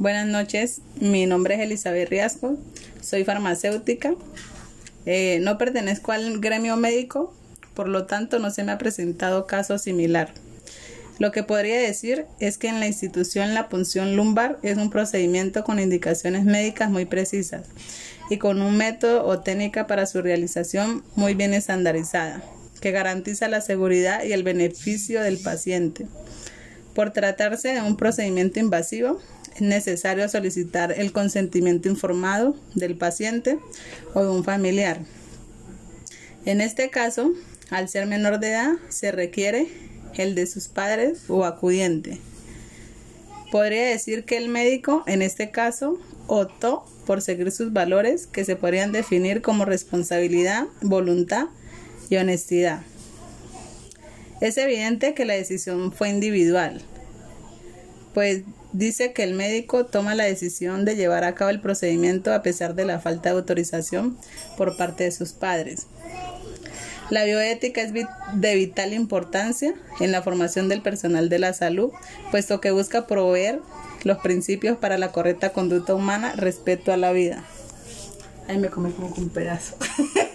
Buenas noches, mi nombre es Elizabeth Riasco, soy farmacéutica, eh, no pertenezco al gremio médico, por lo tanto no se me ha presentado caso similar. Lo que podría decir es que en la institución la punción lumbar es un procedimiento con indicaciones médicas muy precisas y con un método o técnica para su realización muy bien estandarizada, que garantiza la seguridad y el beneficio del paciente. Por tratarse de un procedimiento invasivo, es necesario solicitar el consentimiento informado del paciente o de un familiar. En este caso, al ser menor de edad, se requiere el de sus padres o acudiente. Podría decir que el médico, en este caso, optó por seguir sus valores que se podrían definir como responsabilidad, voluntad y honestidad. Es evidente que la decisión fue individual, pues dice que el médico toma la decisión de llevar a cabo el procedimiento a pesar de la falta de autorización por parte de sus padres. La bioética es de vital importancia en la formación del personal de la salud, puesto que busca proveer los principios para la correcta conducta humana respecto a la vida. Ahí me comí como un pedazo.